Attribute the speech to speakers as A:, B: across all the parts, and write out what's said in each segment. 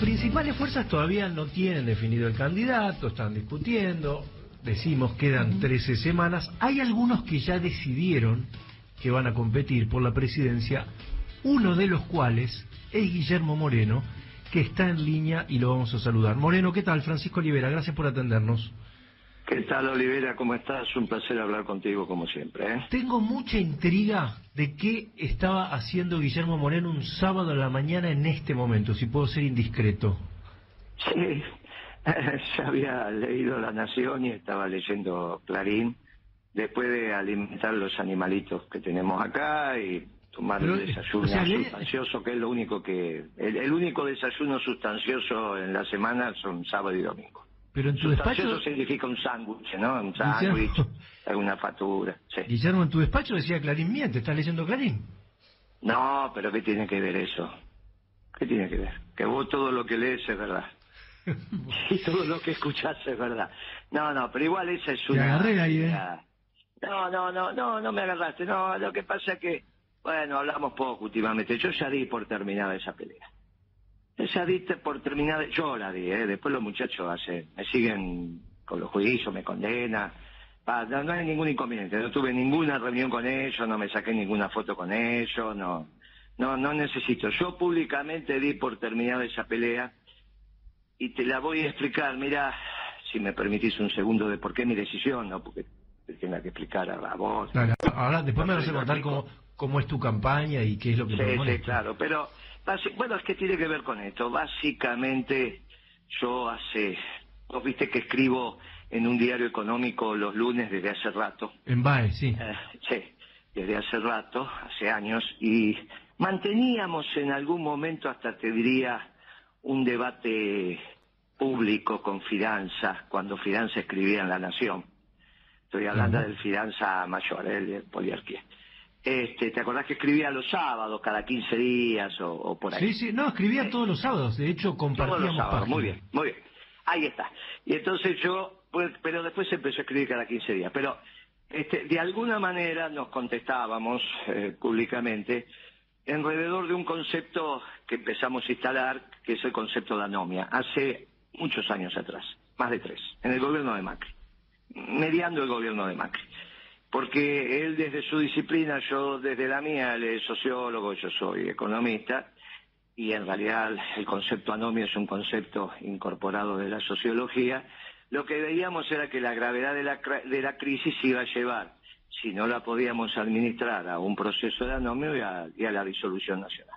A: principales fuerzas todavía no tienen definido el candidato, están discutiendo, decimos quedan 13 semanas. Hay algunos que ya decidieron que van a competir por la presidencia, uno de los cuales es Guillermo Moreno, que está en línea y lo vamos a saludar. Moreno, ¿qué tal? Francisco Olivera, gracias por atendernos.
B: ¿Qué tal, Olivera? ¿Cómo estás? Un placer hablar contigo, como siempre. ¿eh?
A: Tengo mucha intriga de qué estaba haciendo Guillermo Moreno un sábado a la mañana en este momento, si puedo ser indiscreto.
B: Sí, ya había leído La Nación y estaba leyendo Clarín, después de alimentar los animalitos que tenemos acá y tomar el desayuno sustancioso, que es lo único que... El, único desayuno sustancioso en la semana son sábado y domingo.
A: Pero en tu despacho...
B: significa un sándwich, ¿no? Un sándwich, alguna factura. Sí.
A: Guillermo, en tu despacho decía Clarín miente, ¿estás leyendo Clarín?
B: No, pero ¿qué tiene que ver eso? ¿Qué tiene que ver? Que vos todo lo que lees es verdad. y todo lo que escuchás es verdad. No, no, pero igual esa es una...
A: agarré ahí, ¿eh?
B: No, no, no, no, no me agarraste. No, lo que pasa es que, bueno, hablamos poco últimamente. Yo ya di por terminada esa pelea. Esa di por terminada, yo la di, ¿eh? Después los muchachos hacen, me siguen con los juicios, me condenan. no, no hay ningún inconveniente. No tuve ninguna reunión con ellos, no me saqué ninguna foto con ellos, no. No, no necesito. Yo públicamente di por terminada esa pelea y te la voy a explicar. Mira, si me permitís un segundo de por qué mi decisión, no porque te tenga que explicar a, vos.
A: ahora después me vas a contar cómo, cómo es tu campaña y qué es lo que
B: sí, Sí, claro, pero bueno, es que tiene que ver con esto. Básicamente, yo hace, vos viste que escribo en un diario económico los lunes desde hace rato.
A: En BAE, sí.
B: Eh, sí, desde hace rato, hace años, y manteníamos en algún momento, hasta te diría, un debate público con Fidanza, cuando Fidanza escribía en La Nación. Estoy hablando del Fidanza mayor, el de Poliarquía. Este, ¿Te acordás que escribía los sábados, cada 15 días o, por ahí?
A: Sí, sí, no, escribía todos los sábados, de hecho compartíamos Todos los sábados,
B: muy bien, muy bien. Ahí está. Y entonces yo, pues, pero después empezó a escribir cada 15 días. Pero este, de alguna manera nos contestábamos eh, públicamente alrededor de un concepto que empezamos a instalar, que es el concepto de anomia, hace muchos años atrás, más de tres, en el gobierno de Macri, mediando el gobierno de Macri porque él desde su disciplina, yo desde la mía, él es sociólogo, yo soy economista, y en realidad el concepto anomia es un concepto incorporado de la sociología, lo que veíamos era que la gravedad de la, de la crisis iba a llevar, si no la podíamos administrar, a un proceso de anomio y a, y a la disolución nacional.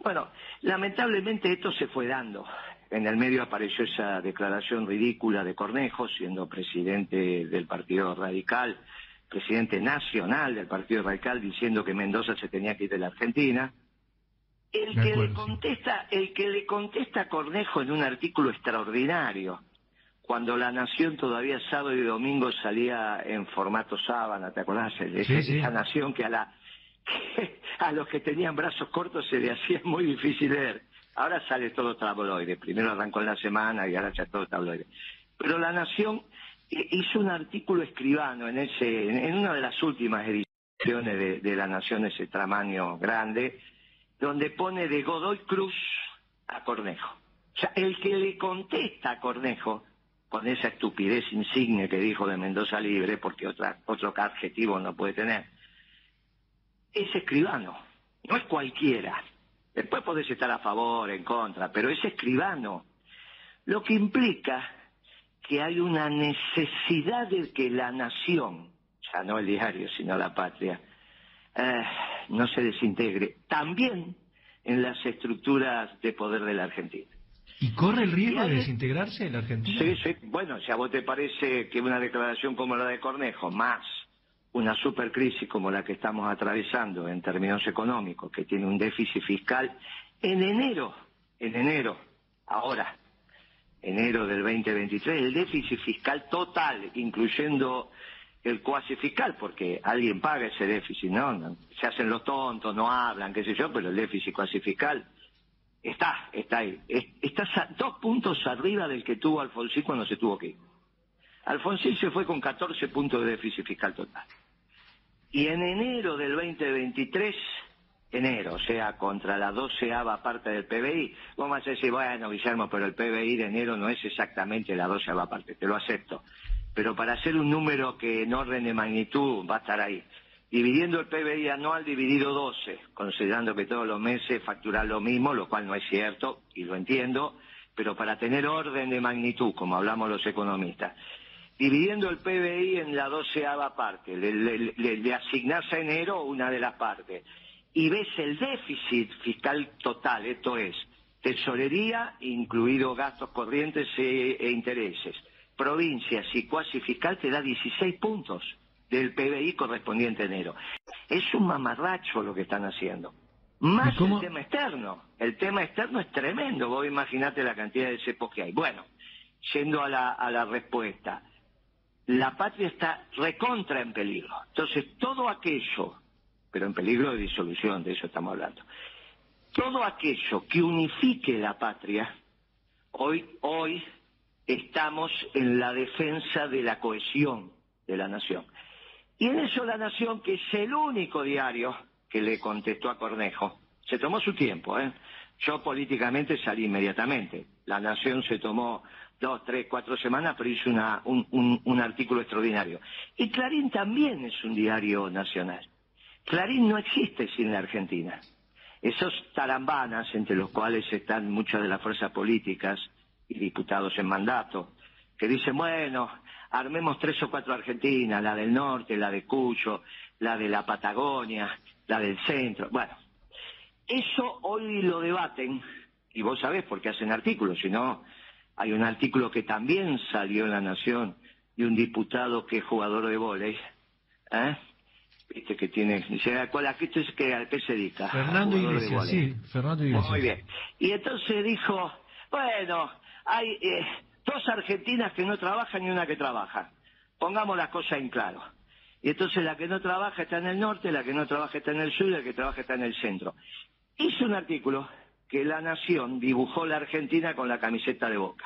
B: Bueno, lamentablemente esto se fue dando. En el medio apareció esa declaración ridícula de Cornejo, siendo presidente del Partido Radical, presidente nacional del Partido Radical diciendo que Mendoza se tenía que ir de la Argentina. El que le contesta, el que le contesta a Cornejo en un artículo extraordinario, cuando la Nación todavía sábado y domingo salía en formato sábana, ¿te acordás? Esa Nación que a la a los que tenían brazos cortos se le hacía muy difícil leer. Ahora sale todo tabloide. Primero arrancó en la semana y ahora ya todo tabloide. Pero la Nación hizo un artículo escribano en ese, en una de las últimas ediciones de, La Nación, ese tamaño grande, donde pone de Godoy Cruz a Cornejo. O sea, el que le contesta a Cornejo, con esa estupidez insigne que dijo de Mendoza Libre, porque otra, otro adjetivo no puede tener, es escribano, no es cualquiera. Después podés estar a favor, en contra, pero es escribano. Lo que implica que hay una necesidad de que la nación, ya no el diario, sino la patria, eh, no se desintegre, también en las estructuras de poder de la Argentina.
A: ¿Y corre el riesgo de desintegrarse en la Argentina?
B: Sí, sí. Bueno, si a vos te parece que una declaración como la de Cornejo, más una supercrisis como la que estamos atravesando en términos económicos, que tiene un déficit fiscal, en enero, en enero, ahora, enero del 2023, el déficit fiscal total, incluyendo el cuasi fiscal, porque alguien paga ese déficit, ¿no? Se hacen los tontos, no hablan, qué sé yo, pero el déficit cuasi fiscal está, está ahí. Está dos puntos arriba del que tuvo Alfonsín cuando se tuvo que ir. Alfonsín se fue con 14 puntos de déficit fiscal total. Y en enero del 2023 enero, o sea, contra la doceava parte del PBI. Vos vas a decir, bueno, Guillermo, pero el PBI de enero no es exactamente la doceava parte, te lo acepto. Pero para hacer un número que en orden de magnitud va a estar ahí, dividiendo el PBI anual dividido 12, considerando que todos los meses facturar lo mismo, lo cual no es cierto, y lo entiendo, pero para tener orden de magnitud, como hablamos los economistas, dividiendo el PBI en la doceava parte, le, le asignás a enero una de las partes, y ves el déficit fiscal total, esto es, tesorería, incluido gastos corrientes e, e intereses, provincias y cuasi fiscal, te da 16 puntos del PBI correspondiente a enero. Es un mamarracho lo que están haciendo. Más el tema externo. El tema externo es tremendo. Vos imaginate la cantidad de cepos que hay. Bueno, yendo a la, a la respuesta. La patria está recontra en peligro. Entonces, todo aquello pero en peligro de disolución, de eso estamos hablando. Todo aquello que unifique la patria, hoy, hoy estamos en la defensa de la cohesión de la nación. Y en eso la nación, que es el único diario que le contestó a Cornejo, se tomó su tiempo, ¿eh? Yo políticamente salí inmediatamente. La nación se tomó dos, tres, cuatro semanas, pero hizo un, un artículo extraordinario. Y Clarín también es un diario nacional. Clarín no existe sin la Argentina. Esos tarambanas, entre los cuales están muchas de las fuerzas políticas y diputados en mandato, que dicen, bueno, armemos tres o cuatro Argentinas, la del norte, la de Cuyo, la de la Patagonia, la del centro. Bueno, eso hoy lo debaten, y vos sabés por qué hacen artículos, si no, hay un artículo que también salió en La Nación de un diputado que es jugador de vóley, ¿eh? Este que tiene, ¿cuál, a qué, que, a qué se dedica?
A: Fernando Iglesias, sí, Fernando Iglesias.
B: Muy bien. Y entonces dijo, bueno, hay eh, dos argentinas que no trabajan y una que trabaja. Pongamos las cosas en claro. Y entonces la que no trabaja está en el norte, la que no trabaja está en el sur y la que trabaja está en el centro. Hizo un artículo que La Nación dibujó la Argentina con la camiseta de Boca.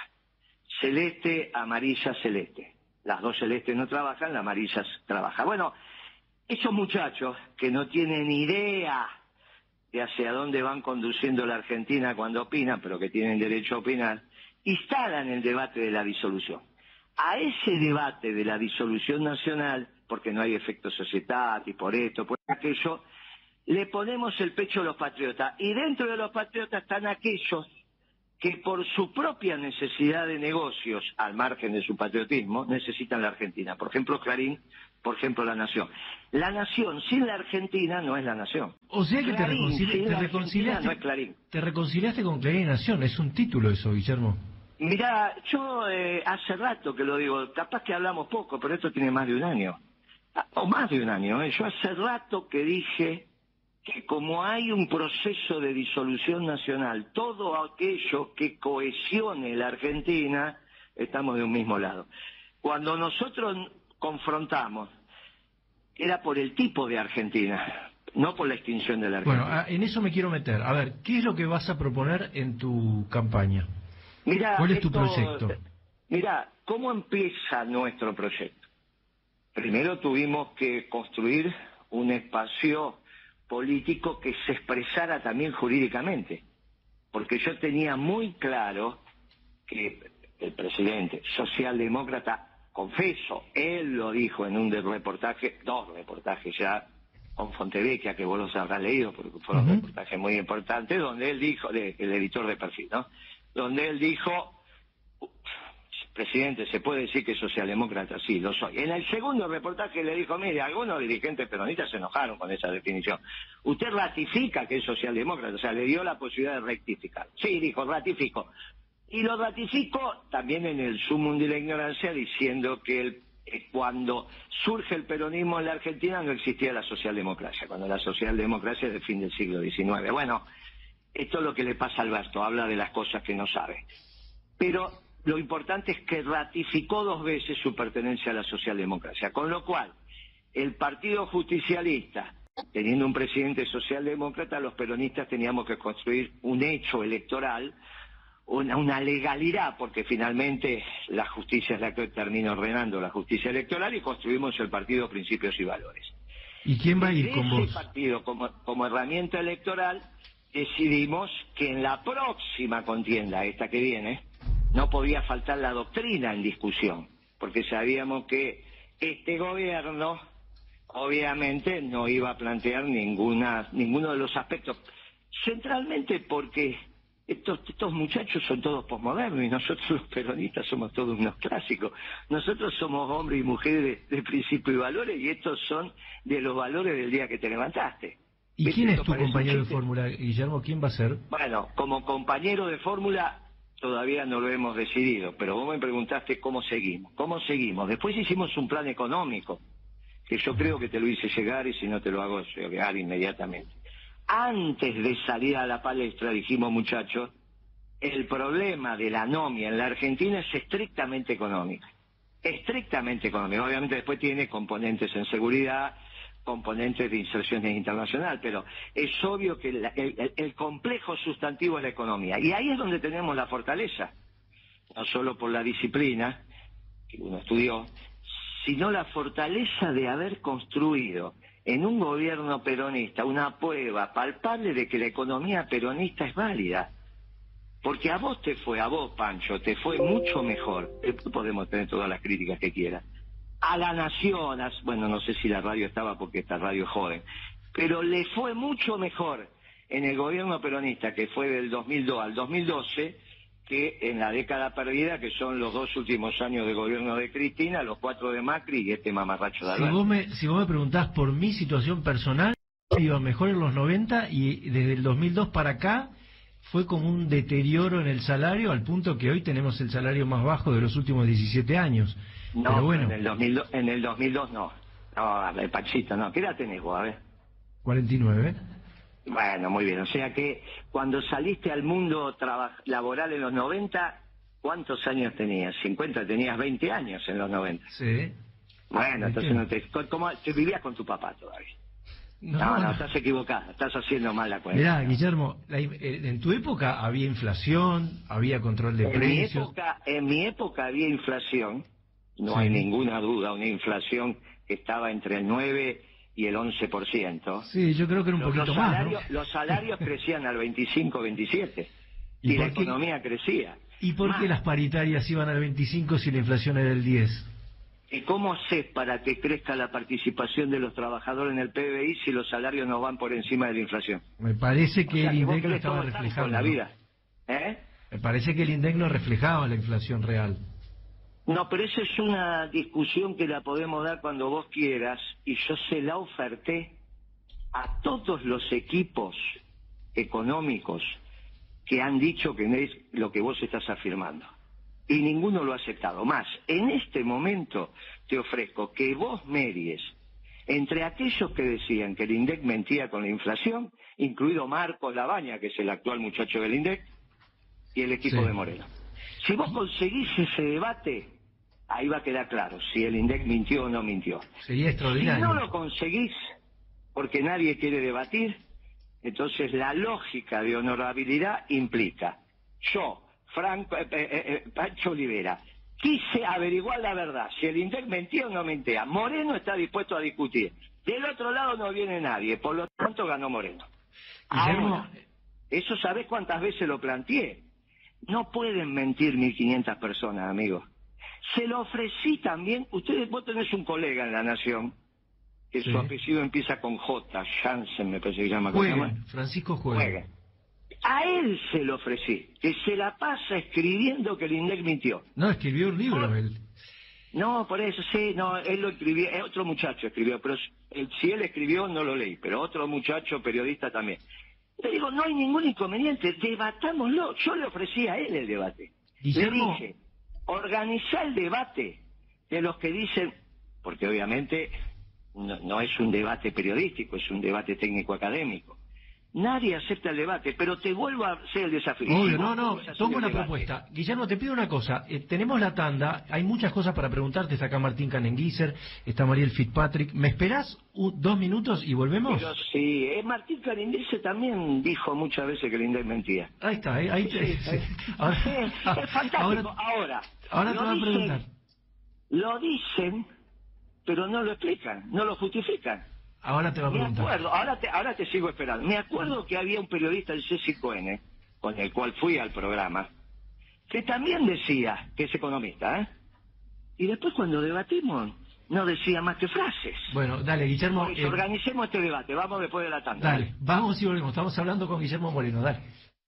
B: Celeste, amarilla, celeste. Las dos celestes no trabajan, la amarilla trabaja. Bueno, esos muchachos que no tienen idea de hacia dónde van conduciendo la Argentina cuando opinan, pero que tienen derecho a opinar, instalan el debate de la disolución. A ese debate de la disolución nacional, porque no hay efecto y por esto, por aquello, le ponemos el pecho a los patriotas. Y dentro de los patriotas están aquellos que por su propia necesidad de negocios, al margen de su patriotismo, necesitan la Argentina. Por ejemplo, Clarín, por ejemplo, la Nación. La Nación sin la Argentina no es la Nación.
A: O sea que te, reconciliaste, te reconciliaste con Clarín y Nación, es un título eso, Guillermo.
B: Mirá, yo eh, hace rato que lo digo, capaz que hablamos poco, pero esto tiene más de un año. Ah, o más de un año, ¿eh? yo hace rato que dije que como hay un proceso de disolución nacional, todo aquello que cohesione la Argentina, estamos de un mismo lado. Cuando nosotros confrontamos, era por el tipo de Argentina, no por la extinción de la Argentina.
A: Bueno, ah, en eso me quiero meter. A ver, ¿qué es lo que vas a proponer en tu campaña? ¿Cuál es tu proyecto?
B: Mira, ¿cómo empieza nuestro proyecto? Primero tuvimos que construir un espacio político que se expresara también jurídicamente, porque yo tenía muy claro que el presidente socialdemócrata, confeso, él lo dijo en un reportaje, dos reportajes ya, con Fontevecchia, que vos los habrás leído, porque fueron reportajes muy importantes, donde él dijo, el editor de perfil, ¿no? Donde él dijo, presidente, se puede decir que es socialdemócrata, sí, lo soy. En el segundo reportaje le dijo, mire, algunos dirigentes peronistas se enojaron con esa definición. Usted ratifica que es socialdemócrata, o sea, le dio la posibilidad de rectificar. Sí, dijo, ratifico. Y lo ratifico también en el sumum de la ignorancia diciendo que eh, cuando surge el peronismo en la Argentina no existía la socialdemocracia, cuando la socialdemocracia es del fin del siglo XIX. Bueno, esto es lo que le pasa a Alberto, habla de las cosas que no sabe. Pero lo importante es que ratificó dos veces su pertenencia a la socialdemocracia, con lo cual el Partido Justicialista, teniendo un presidente socialdemócrata, los peronistas teníamos que construir un hecho electoral, una, legalidad, porque finalmente la justicia es la que termina ordenando la justicia electoral y construimos el partido Principios y Valores.
A: ¿Y quién va a ir con vos?
B: partido como, como herramienta electoral decidimos que en la próxima contienda, esta que viene, no podía faltar la doctrina en discusión, porque sabíamos que este gobierno obviamente no iba a plantear ninguna, ninguno de los aspectos, centralmente porque estos, estos muchachos son todos posmodernos y nosotros los peronistas somos todos unos clásicos. Nosotros somos hombres y mujeres de, principio y valores y estos son de los valores del día que te levantaste.
A: ¿Y quién es tu compañero de fórmula, Guillermo? ¿Quién va a ser?
B: Bueno, como compañero de fórmula todavía no lo hemos decidido, pero vos me preguntaste cómo seguimos. ¿Cómo seguimos? Después hicimos un plan económico, que yo creo que te lo hice llegar y si no te lo hago llegar inmediatamente. Antes de salir a la palestra dijimos, muchachos, el problema de la anomia en la Argentina es estrictamente económico. Estrictamente económico. Obviamente después tiene componentes en seguridad, componentes de inserción internacional, pero es obvio que el, complejo sustantivo es la economía. Y ahí es donde tenemos la fortaleza, no solo por la disciplina que uno estudió, sino la fortaleza de haber construido en un gobierno peronista una prueba palpable de que la economía peronista es válida. Porque a vos te fue, a vos, Pancho, te fue mucho mejor. Podemos tener todas las críticas que quieras. A la nación, bueno, no sé si la radio estaba porque esta radio es joven, pero le fue mucho mejor en el gobierno peronista, que fue del 2002 al 2012, que en la década perdida, que son los dos últimos años de gobierno de Cristina, los cuatro de Macri y este mamarracho de
A: Alberto. Si vos me, si vos me preguntás por mi situación personal, iba mejor en los 90 y desde el 2002 para acá fue como un deterioro en el salario al punto que hoy tenemos el salario más bajo de los últimos 17 años.
B: No, Pero bueno. en, el 2002, en el 2002 no. No, Pachito, no. ¿Qué edad tenés vos? A ver.
A: 49.
B: Bueno, muy bien. O sea que cuando saliste al mundo laboral en los 90, ¿cuántos años tenías? 50, tenías 20 años en los 90.
A: Sí.
B: Bueno, entonces no te, ¿cómo, te vivías con tu papá todavía. No, no, estás equivocado, estás haciendo mal la cuenta.
A: Mirá, Guillermo, eh, en tu época había inflación, había control de
B: en
A: precios.
B: Mi época, en mi época había inflación, no hay ninguna duda, una inflación que estaba entre el 9 y el 11%.
A: Sí, yo creo que era un poquito
B: los
A: más. ¿no?
B: Los salarios crecían al 25, 27 y, y la economía crecía.
A: ¿Y por qué las paritarias iban al 25 si la inflación era del 10?
B: ¿Y cómo haces para que crezca la participación de los trabajadores en el PBI si los salarios no van por encima de la inflación?
A: Me parece que el INDEC no estaba reflejando.
B: La vida. ¿Eh?
A: Me parece que el INDEC no reflejaba la inflación real.
B: No, pero esa es una discusión que la podemos dar cuando vos quieras y yo se la oferté a todos los equipos económicos que han dicho que no es lo que vos estás afirmando. Y ninguno lo ha aceptado. Más, en este momento te ofrezco que vos meries entre aquellos que decían que el INDEC mentía con la inflación, incluido Marcos Labaña, que es el actual muchacho del INDEC, y el equipo de Moreno. Si vos conseguís ese debate, ahí va a quedar claro si el INDEC mintió o no mintió.
A: Sería extraordinario.
B: Si no lo conseguís, porque nadie quiere debatir, entonces la lógica de honorabilidad implica, yo, Franco, eh, eh, eh, Pancho Olivera, quise averiguar la verdad, si el INDEC mentía o no mentía. Moreno está dispuesto a discutir. Del otro lado no viene nadie, por lo tanto ganó Moreno. Ahora, eso sabés cuántas veces lo planteé. No pueden mentir 1.500 personas, amigos. Se lo ofrecí también, ustedes, vos tenés un colega en La Nación, que su apellido empieza con J, Jansen me parece que se llama.
A: Francisco Juega.
B: A él se lo ofrecí, que se la pasa escribiendo que el INDEC mintió.
A: No, escribió un libro él.
B: No, por eso sí, no, él lo escribió, eh, otro muchacho escribió, pero si él escribió no lo leí, pero otro muchacho periodista también. Le digo, no hay ningún inconveniente, debatámoslo. Yo le ofrecí a él el debate. Le dije, organiza el debate de los que dicen, porque obviamente no, es un debate periodístico, es un debate técnico-académico. Nadie acepta el debate, pero te vuelvo a hacer el desafío.
A: Obvio, no, no, tomo una propuesta. Guillermo, te pido una cosa. Eh, tenemos la tanda, hay muchas cosas para preguntarte. Está acá Martín Canenguiser, está Mariel Fitzpatrick. ¿Me esperás dos minutos y volvemos?
B: Pero sí, eh, Martín Canenguiser también dijo muchas veces que Linda mentía.
A: Ahí está, eh, ahí
B: Ahora, es fantástico. Ahora,
A: ahora, te voy a preguntar.
B: Lo dicen, pero no lo explican, no lo justifican.
A: Ahora te va a
B: Me
A: preguntar.
B: acuerdo, ahora te, ahora te sigo esperando. Me acuerdo que había un periodista, el Ceci Cohen, con el cual fui al programa, que también decía que es economista, ¿eh? Y después cuando debatimos, no decía más que frases.
A: Bueno, dale, Guillermo.
B: Por eso,
A: eh,
B: organicemos este debate, vamos después de la tanda.
A: Dale, vamos y volvemos. Estamos hablando con Guillermo Moreno, dale.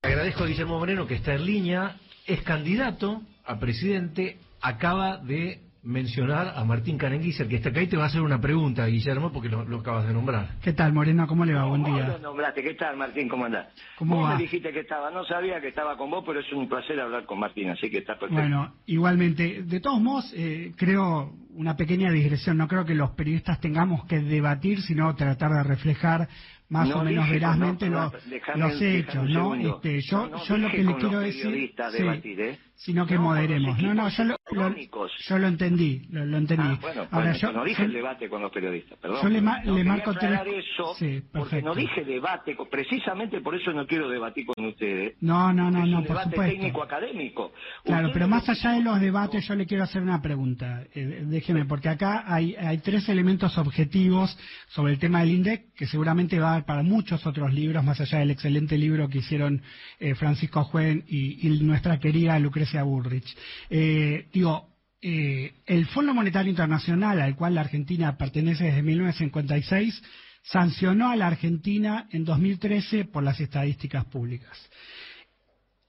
A: Agradezco a Guillermo Moreno que está en línea, es candidato a presidente, acaba de mencionar a Martín Carenguiser, que está acá y te va a hacer una pregunta, Guillermo, porque lo, lo acabas de nombrar.
C: ¿Qué tal, Moreno? ¿Cómo le va? Buen
B: ¿Cómo
C: día.
B: lo nombraste? ¿Qué tal, Martín? ¿Cómo andás?
C: ¿Cómo
B: Vos
C: va?
B: me dijiste que estaba, no sabía que estaba con vos, pero es un placer hablar con Martín, así que está perfecto.
C: Bueno, igualmente, de todos modos, eh, creo una pequeña digresión. No creo que los periodistas tengamos que debatir, sino tratar de reflejar más
B: No
C: o menos verazmente
B: no,
C: los hechos, ¿no? Este, yo,
B: No, no
C: yo lo que le quiero decir, sí,
B: debatir, ¿eh?
C: Sino que
B: No,
C: moderemos. No, no, yo lo, lo-
B: económicos.
C: yo lo entendí, lo, lo entendí.
B: Ah, bueno,
C: Ahora
B: bueno,
C: yo,
B: no dije
C: yo-
B: el debate con los periodistas, perdón.
C: yo le ma-
B: No,
C: le marco tres-
B: eso,
C: Sí,
B: porque no dije debate, precisamente por eso no quiero debatir con ustedes.
C: No, no, no,
B: es
C: no,
B: un
C: por
B: debate
C: supuesto.
B: técnico académico.
C: Claro, pero más allá de los debates, yo le quiero hacer una pregunta. Eh, déjeme, porque acá hay, hay tres elementos objetivos sobre el tema del INDEC que seguramente va a dar para muchos otros libros, más allá del excelente libro que hicieron eh, Francisco Juen y, y nuestra querida Lucrecia Bullrich. Eh, digo, eh, el Fondo Monetario Internacional, al cual la Argentina pertenece desde 1956, sancionó a la Argentina en 2013 por las estadísticas públicas.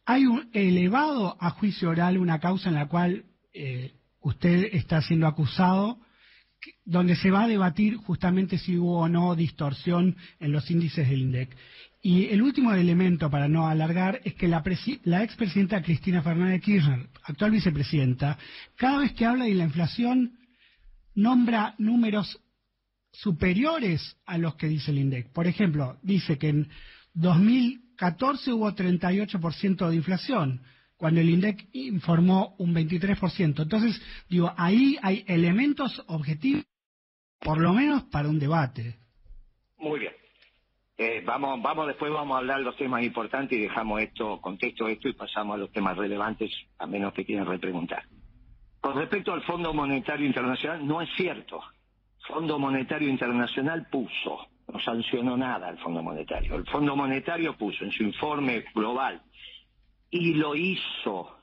C: Hay un elevado a juicio oral una causa en la cual eh, usted está siendo acusado, donde se va a debatir justamente si hubo o no distorsión en los índices del INDEC. Y el último elemento, para no alargar, es que la, la expresidenta Cristina Fernández Kirchner, actual vicepresidenta, cada vez que habla de la inflación, nombra números superiores a los que dice el INDEC. Por ejemplo, dice que en 2014 hubo 38% de inflación, cuando el INDEC informó un 23%. Entonces, digo, ahí hay elementos objetivos, por lo menos para un debate.
B: Muy bien. Eh, vamos, vamos, después vamos a hablar los temas importantes y dejamos esto, contesto esto y pasamos a los temas relevantes, a menos que quieran repreguntar. Con respecto al Fondo Monetario Internacional, no es cierto. Fondo Monetario Internacional puso, no sancionó nada el Fondo Monetario. El Fondo Monetario puso en su informe global y lo hizo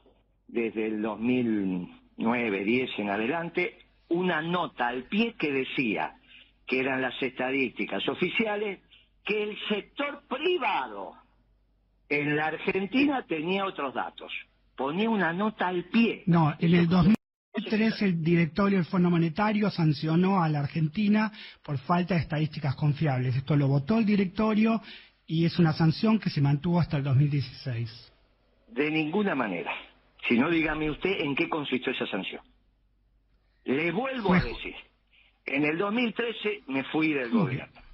B: desde el 2009-10 en adelante, una nota al pie que decía que eran las estadísticas oficiales, que el sector privado en la Argentina tenía otros datos. Ponía una nota al pie.
C: No, en el 2003 el directorio del Fondo Monetario sancionó a la Argentina por falta de estadísticas confiables. Esto lo votó el directorio y es una sanción que se mantuvo hasta el 2016.
B: De ninguna manera. Si no, dígame usted en qué consistió esa sanción. Le vuelvo a decir, en el 2013 me fui del gobierno.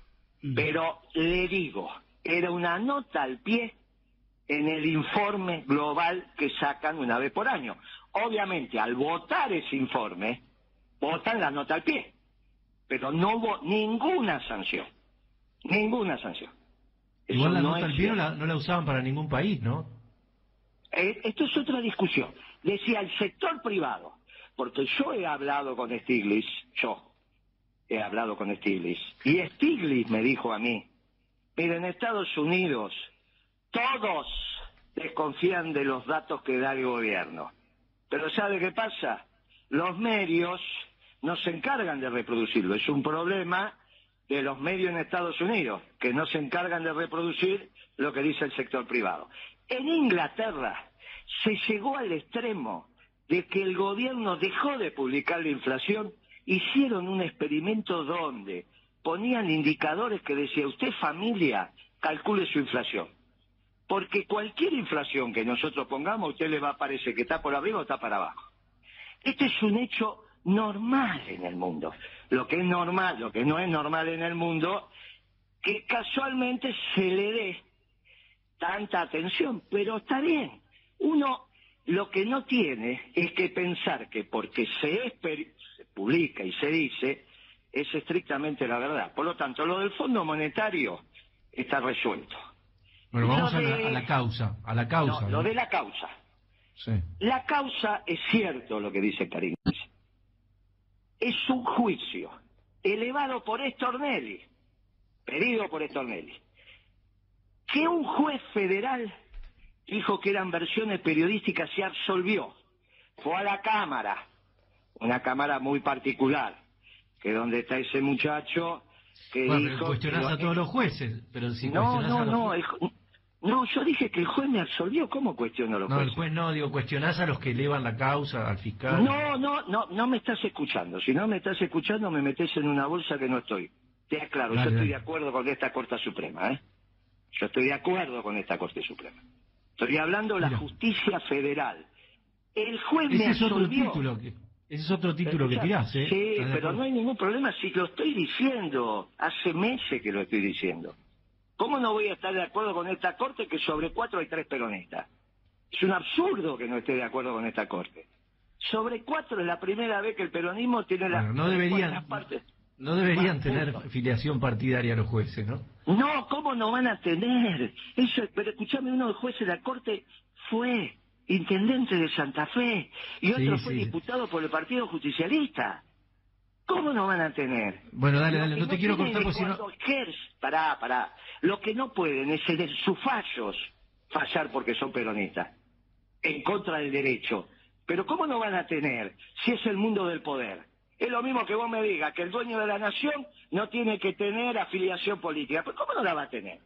B: Pero le digo, era una nota al pie en el informe global que sacan una vez por año. Obviamente, al votar ese informe, votan la nota al pie. Pero no hubo ninguna sanción. Ninguna sanción. Eso
A: Igual la
B: no
A: nota al pie no
B: cierto.
A: la, no la usaban para ningún país, ¿no?
B: Eh, esto es otra discusión. Decía el sector privado, porque yo he hablado con Stiglitz, yo he hablado con Stiglitz, y Stiglitz me dijo a mí, mira, en Estados Unidos todos desconfían de los datos que da el gobierno. Pero ¿sabe qué pasa? Los medios no se encargan de reproducirlo. Es un problema de los medios en Estados Unidos, que no se encargan de reproducir lo que dice el sector privado. En Inglaterra se llegó al extremo de que el gobierno dejó de publicar la inflación, hicieron un experimento donde ponían indicadores que decía, usted familia, calcule su inflación. Porque cualquier inflación que nosotros pongamos, usted le va a parecer que está por arriba o está para abajo. Este es un hecho normal en el mundo. Lo que es normal, lo que no es normal en el mundo, que casualmente se le dé tanta atención, pero está bien. Uno lo que no tiene es que pensar que porque se, se publica y se dice, es estrictamente la verdad. Por lo tanto, lo del Fondo Monetario está resuelto. Lo
A: vamos a la,
B: de-
A: a la causa, a la causa.
B: No,
A: ¿no?
B: lo de la causa.
A: Sí.
B: La causa es cierto lo que dice Karim. Es un juicio elevado por Estornelli. pedido por Estornelli, que un juez federal dijo que eran versiones periodísticas y absolvió. Fue a la Cámara, una Cámara muy particular, que donde está ese muchacho que
A: Bueno,
B: dijo...
A: cuestionás
B: que-
A: a todos los jueces, pero si
B: no, no, no, el no, yo dije que el juez me absolvió, ¿cómo cuestiono a los
A: No, el
B: jueces?
A: juez no, digo, cuestionás a los que elevan la causa, al fiscal.
B: No, no, no, no me estás escuchando. Si no me estás escuchando, me metes en una bolsa que no estoy. Te aclaro,
A: Dale,
B: yo estoy de acuerdo con esta Corte Suprema, ¿eh? Yo estoy de acuerdo con esta Corte Suprema. Estoy hablando de la
A: Mira.
B: justicia federal. El juez me
A: Ese es otro
B: absolvió.
A: título que, ese es otro título que tirás, ¿eh?
B: Sí,
A: ¿Estás de
B: pero no hay ningún problema si lo estoy diciendo. Hace meses que lo estoy diciendo. ¿Cómo no voy a estar de acuerdo con esta corte que sobre cuatro hay tres peronistas? Es un absurdo que no esté de acuerdo con esta corte. Sobre cuatro es la primera vez que el peronismo tiene la...
A: Bueno, no deberían,
B: partes.
A: no deberían tener filiación partidaria los jueces, ¿no?
B: No, ¿cómo no van a tener? Eso, pero escúchame, uno de los jueces de la corte fue intendente de Santa Fe y otro
A: Sí,
B: fue
A: sí.
B: diputado por el Partido Justicialista. ¿Cómo no van a tener?
A: Bueno, dale, dale, no te quiero cortar porque si no...
B: ejerce- Pará, pará. Lo que no pueden es en sus fallos fallar porque son peronistas. En contra del derecho. Pero ¿cómo no van a tener si es el mundo del poder? Es lo mismo que vos me digas que el dueño de la nación no tiene que tener afiliación política. ¿Pero cómo no la va a tener?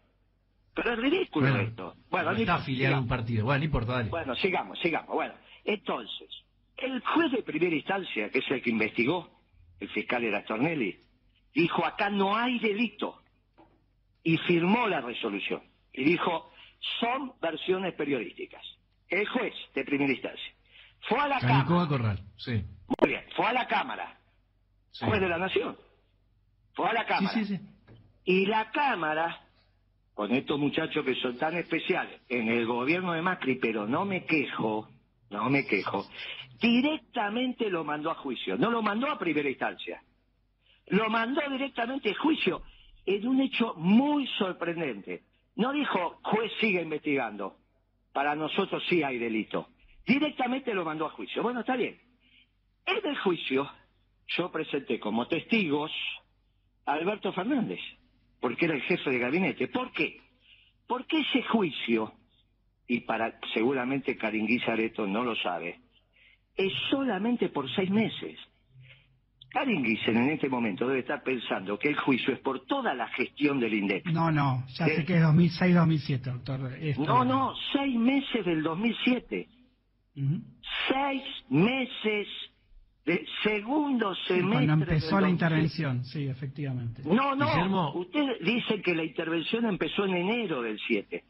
B: Pero es ridículo
A: Bueno,
B: esto. Bueno,
A: no está afiliado a un partido. Bueno, no importa, dale.
B: Bueno, sigamos, sigamos. Bueno, entonces, el juez de primera instancia, que es el que investigó, el fiscal era Stornelli, dijo acá no hay delito y firmó la resolución y dijo son versiones periodísticas. El juez de primera instancia fue a la
A: Canicó a
B: Cámara,
A: Corral, sí.
B: muy bien, fue a la Cámara,
A: sí.
B: juez de la Nación, fue a la
A: Sí,
B: Cámara
A: sí, sí.
B: y la Cámara, con estos muchachos que son tan especiales, en el gobierno de Macri, pero no me quejo, no me quejo, directamente lo mandó a juicio, no lo mandó a primera instancia, lo mandó directamente a juicio en un hecho muy sorprendente. No dijo, juez sigue investigando, para nosotros sí hay delito. Directamente lo mandó a juicio. Bueno, está bien. En el juicio yo presenté como testigos a Alberto Fernández, porque era el jefe de gabinete. ¿Por qué? Porque ese juicio, y para seguramente Caringuiza Areto no lo sabe, es solamente por seis meses. Caringuisen en este momento debe estar pensando que el juicio es por toda la gestión del INDEC.
C: No, no, ya sé que es 2006-2007, doctor. Esto-
B: No, no, seis meses del 2007.
C: Ujú.
B: Seis meses de segundo
C: Sí,
B: semestre.
C: cuando empezó la
B: 2007.
C: intervención, sí, efectivamente.
B: No, no,
A: Guillermo.
B: ustedes dicen que la intervención empezó en enero del 7.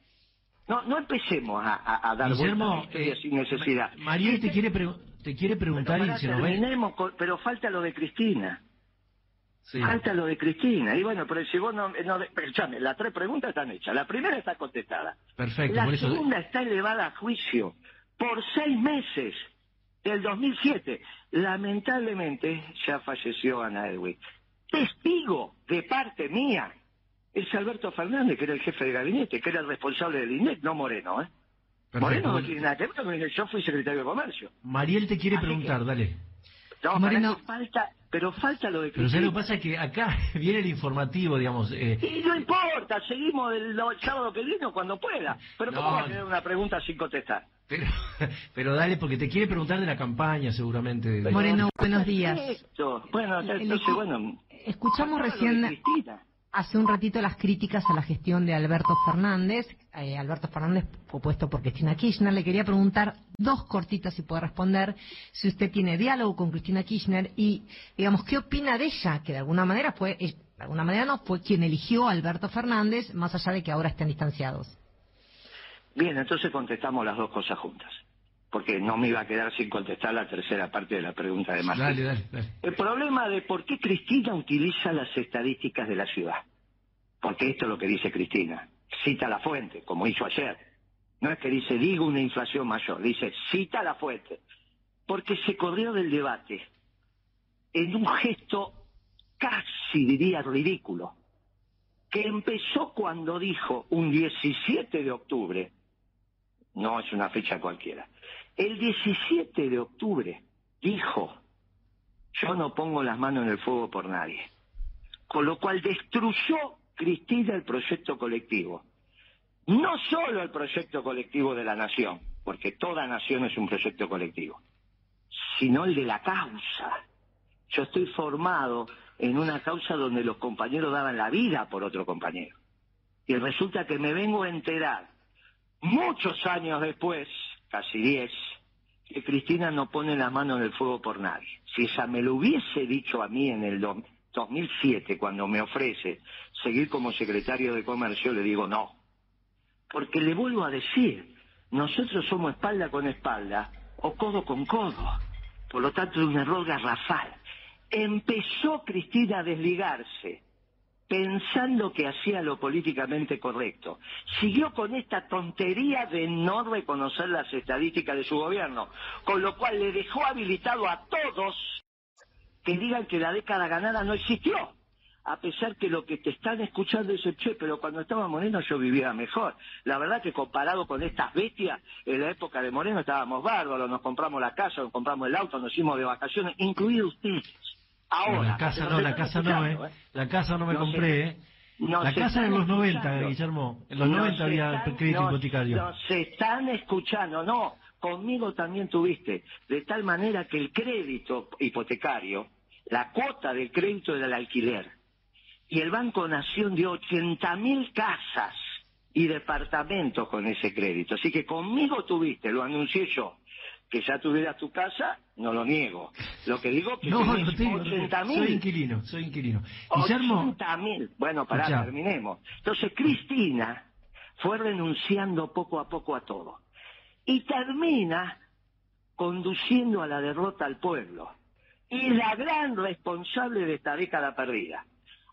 B: No, no empecemos a, a- a dar
A: Guillermo, eh,
B: sin necesidad.
A: Ma- Mariel te quiere, te quiere preguntar
B: Bueno,
A: y se
B: terminemos con- pero falta lo de Cristina.
A: Sí.
B: Falta lo de Cristina. Y bueno, pero si vos no... no escuchame, las tres preguntas están hechas. La primera está contestada.
A: Perfecto,
B: La
A: por eso.
B: segunda está elevada a juicio por seis meses del 2007. Lamentablemente ya falleció Ana Edwin. Testigo de parte mía es Alberto Fernández, que era el jefe de gabinete, que era el responsable del INEC, no Moreno. ¿eh?
A: Perfecto.
B: Moreno no tiene nada que ver Yo fui secretario de Comercio.
A: Mariel te quiere
B: Así
A: preguntar,
B: que-
A: dale.
B: No, pará que falta, pero falta lo de
A: Pero ¿sabes lo
B: Cristina.
A: que pasa? Es que acá viene el informativo, digamos. eh,
B: Y no importa, seguimos el, el sábado que viene o cuando pueda. Pero ¿cómo
A: No.
B: va a tener una pregunta sin contestar?
A: pero, pero dale, porque te quiere preguntar de la campaña, seguramente. de-
D: Moreno, buenos días.
B: Perfecto. Bueno, entonces, bueno...
D: Escuchamos recién
B: Cristina.
D: Hace un ratito las críticas a la gestión de Alberto Fernández. Eh, Alberto Fernández fue puesto por Cristina Kirchner. Le quería preguntar dos cortitas si puede responder si usted tiene diálogo con Cristina Kirchner y, digamos, qué opina de ella, que de alguna manera fue, eh, de alguna manera no, fue quien eligió a Alberto Fernández, más allá de que ahora estén distanciados.
B: Bien, entonces contestamos las dos cosas juntas. Porque no me iba a quedar sin contestar la tercera parte de la pregunta de Martín.
A: Dale, dale, dale.
B: El problema de por qué Cristina utiliza las estadísticas de la ciudad. Porque esto es lo que dice Cristina. Cita la fuente, como hizo ayer. No es que dice, digo una inflación mayor. Dice, cita la fuente. Porque se corrió del debate en un gesto casi, diría, ridículo. Que empezó cuando dijo un 17 de octubre, no es una fecha cualquiera, el 17 de octubre dijo, yo no pongo las manos en el fuego por nadie. Con lo cual destruyó Cristina el proyecto colectivo. No solo el proyecto colectivo de la nación, porque toda nación es un proyecto colectivo, sino el de la causa. Yo estoy formado en una causa donde los compañeros daban la vida por otro compañero. Y resulta que me vengo a enterar, muchos años después, casi diez, que Cristina no pone la mano en el fuego por nadie. Si ella me lo hubiese dicho a mí en el 2007, cuando me ofrece seguir como secretario de Comercio, le digo no. Porque le vuelvo a decir, nosotros somos espalda con espalda o codo con codo. Por lo tanto, es un error garrafal. Empezó Cristina a desligarse pensando que hacía lo políticamente correcto. Siguió con esta tontería de no reconocer las estadísticas de su gobierno, con lo cual le dejó habilitado a todos que digan que la década ganada no existió. A pesar que lo que te están escuchando es che, pero cuando estaba Moreno yo vivía mejor. La verdad que comparado con estas bestias, en la época de Moreno estábamos bárbaros, nos compramos la casa, nos compramos el auto, nos hicimos de vacaciones, incluido ustedes. Ahora,
A: la casa no, la casa no, ¿eh? La casa no me compré, ¿eh? la casa en los 90, Guillermo. En los 90 había crédito hipotecario.
B: Nos están escuchando, no. Conmigo también tuviste. De tal manera que el crédito hipotecario, la cuota del crédito era el alquiler. Y el Banco Nación dio 80 mil casas y departamentos con ese crédito. Así que conmigo tuviste, lo anuncié yo que ya tuvieras tu casa, no lo niego. Lo que digo que
A: no, no Soy inquilino, soy inquilino.
B: 80 mil. Bueno, para terminemos. Entonces Cristina fue renunciando poco a poco a todo. Y termina conduciendo a la derrota al pueblo. Y la gran responsable de esta década perdida.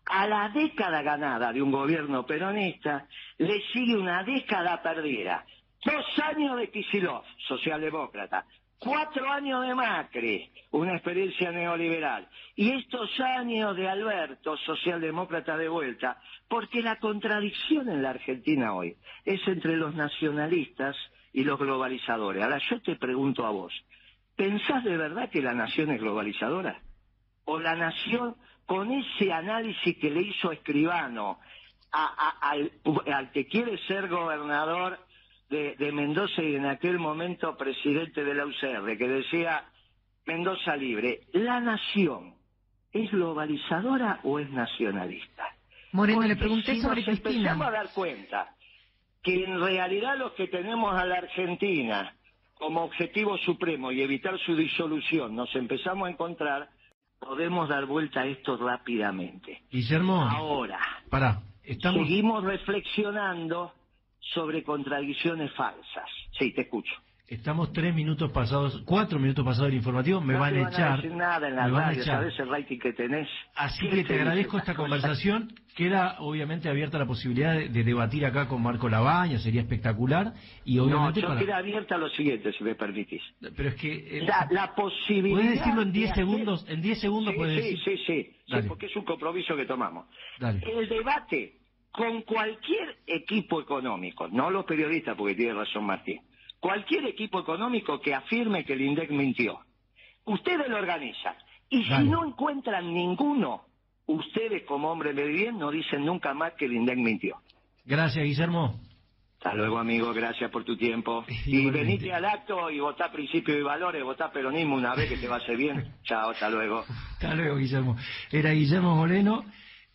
B: A la década ganada de un gobierno peronista le sigue una década perdida Dos años de Kicillof, socialdemócrata. Cuatro años de Macri, una experiencia neoliberal. Y estos años de Alberto, socialdemócrata de vuelta, porque la contradicción en la Argentina hoy es entre los nacionalistas y los globalizadores. Ahora yo te pregunto a vos, ¿pensás de verdad que la nación es globalizadora? ¿O la nación, con ese análisis que le hizo Escribano al que quiere ser gobernador de, Mendoza y en aquel momento presidente de la UCR, que decía Mendoza libre, ¿la nación es globalizadora o es nacionalista?
D: Moreno, le pregunté sobre
B: nos empezamos a dar cuenta que en realidad los que tenemos a la Argentina como objetivo supremo y evitar su disolución nos empezamos a encontrar, podemos dar vuelta a esto rápidamente.
A: Guillermo,
B: ahora,
A: para,
B: seguimos reflexionando sobre contradicciones falsas. Sí, te escucho.
A: Estamos tres minutos pasados, cuatro minutos pasados del informativo, me van a echar.
B: No nada en la radio, sabes el rating que tenés.
A: Así que te agradezco esta conversación. Queda obviamente abierta la posibilidad de, debatir acá con Marco Labaña, sería espectacular. Y obviamente
B: no, yo queda abierta lo siguiente, si me permitís.
A: Pero es que.
B: Eh, la, posibilidad.
A: ¿Puedes decirlo en diez segundos? En diez segundos
B: sí,
A: puedes
B: sí, Sí, sí, sí, porque es un compromiso que tomamos. El debate con cualquier equipo económico, no los periodistas, porque tiene razón Martín, cualquier equipo económico que afirme que el INDEC mintió. Ustedes lo organizan. Y si no encuentran ninguno, ustedes como hombre de bien no dicen nunca más que el INDEC mintió.
A: Gracias, Guillermo.
B: Hasta luego, amigo. Gracias por tu tiempo. Y venite al acto y votá principios y valores, votá peronismo una vez que te va a hacer bien. Chao, hasta luego.
A: Hasta luego, Guillermo. Era Guillermo Moreno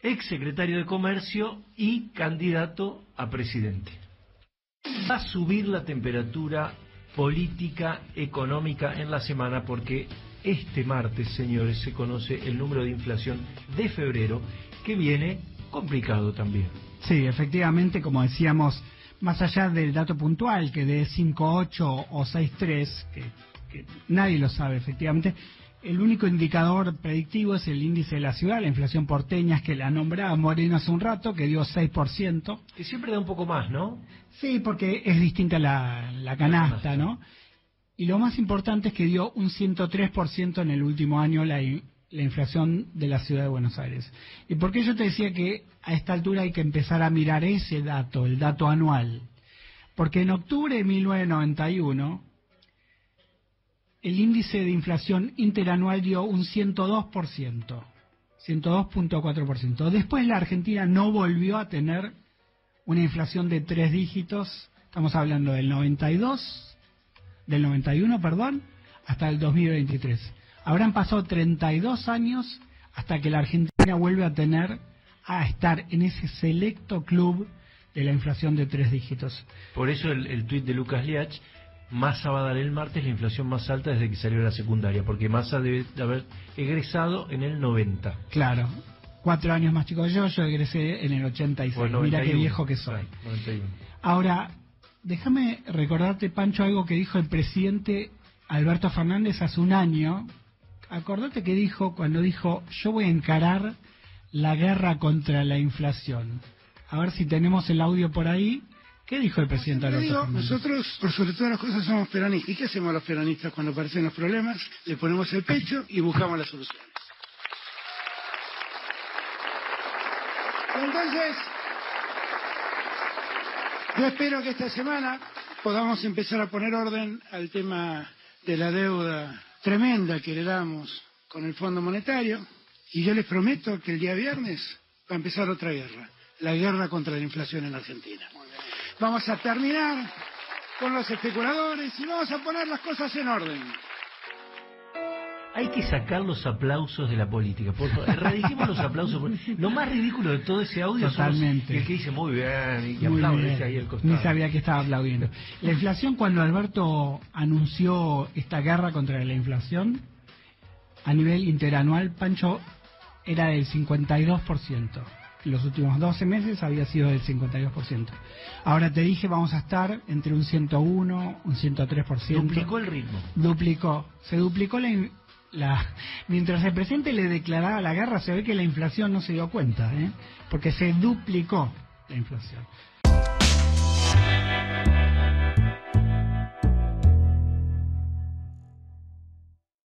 A: ex secretario de Comercio y candidato a presidente. Va a subir la temperatura política económica en la semana porque este martes, señores, se conoce el número de inflación de febrero que viene complicado también.
C: Sí, efectivamente, como decíamos, más allá del dato puntual que de 5.8 o 6.3, que, que nadie lo sabe efectivamente, el único indicador predictivo es el índice de la ciudad, la inflación porteña, es que la nombraba Moreno hace un rato, que dio 6%.
A: Que siempre da un poco más, ¿no?
C: Sí, porque es distinta la, la canasta, ¿no? Y lo más importante es que dio un 103% en el último año la, la inflación de la ciudad de Buenos Aires. ¿Y por qué yo te decía que a esta altura hay que empezar a mirar ese dato, el dato anual? Porque en octubre de 1991 el índice de inflación interanual dio un 102%. 102.4%. Después la Argentina no volvió a tener una inflación de tres dígitos, estamos hablando del 92, del 91, perdón, hasta el 2023. Habrán pasado 32 años hasta que la Argentina vuelve a tener, a estar en ese selecto club de la inflación de tres dígitos.
A: Por eso el, el tuit de Lucas Liach, Massa va a dar el martes la inflación más alta desde que salió de la secundaria, porque Massa debe de haber egresado en el 90.
C: Claro, cuatro años más chico que yo, yo egresé en el 86.
A: O el
C: Mira qué
A: 91.
C: viejo que soy.
A: Claro, 91.
C: Ahora, déjame recordarte, Pancho, algo que dijo el presidente Alberto Fernández hace un año. Acordate que dijo, cuando dijo, yo voy a encarar la guerra contra la inflación. A ver si tenemos el audio por ahí. ¿Qué dijo el presidente Alberto
E: digo,
C: Fernández?
E: nosotros, por sobre todas las cosas, somos peronistas. ¿Y qué hacemos los peronistas cuando aparecen los problemas? Le ponemos el pecho y buscamos las soluciones. Entonces, yo espero que esta semana podamos empezar a poner orden al tema de la deuda tremenda que le damos con el Fondo Monetario. Y yo les prometo que el día viernes va a empezar otra guerra, la guerra contra la inflación en Argentina. Vamos a terminar con los especuladores y vamos a poner las cosas en orden.
A: Hay que sacar los aplausos de la política. Por favor, erradiquemos los aplausos. Lo más ridículo de todo ese audio
C: Totalmente.
A: los- el que dice muy bien y
C: Muy
A: aplaude
C: bien.
A: ahí al costado.
C: Ni sabía que estaba aplaudiendo. La inflación, cuando Alberto anunció esta guerra contra la inflación, a nivel interanual, Pancho, era del 52%. Los últimos 12 meses había sido del 52%. Ahora te dije, vamos a estar entre un 101, un 103%.
A: Duplicó el ritmo.
C: Duplicó. Se duplicó la, in- la- Mientras el presidente le declaraba la guerra, se ve que la inflación no se dio cuenta, ¿eh? Porque se duplicó la inflación.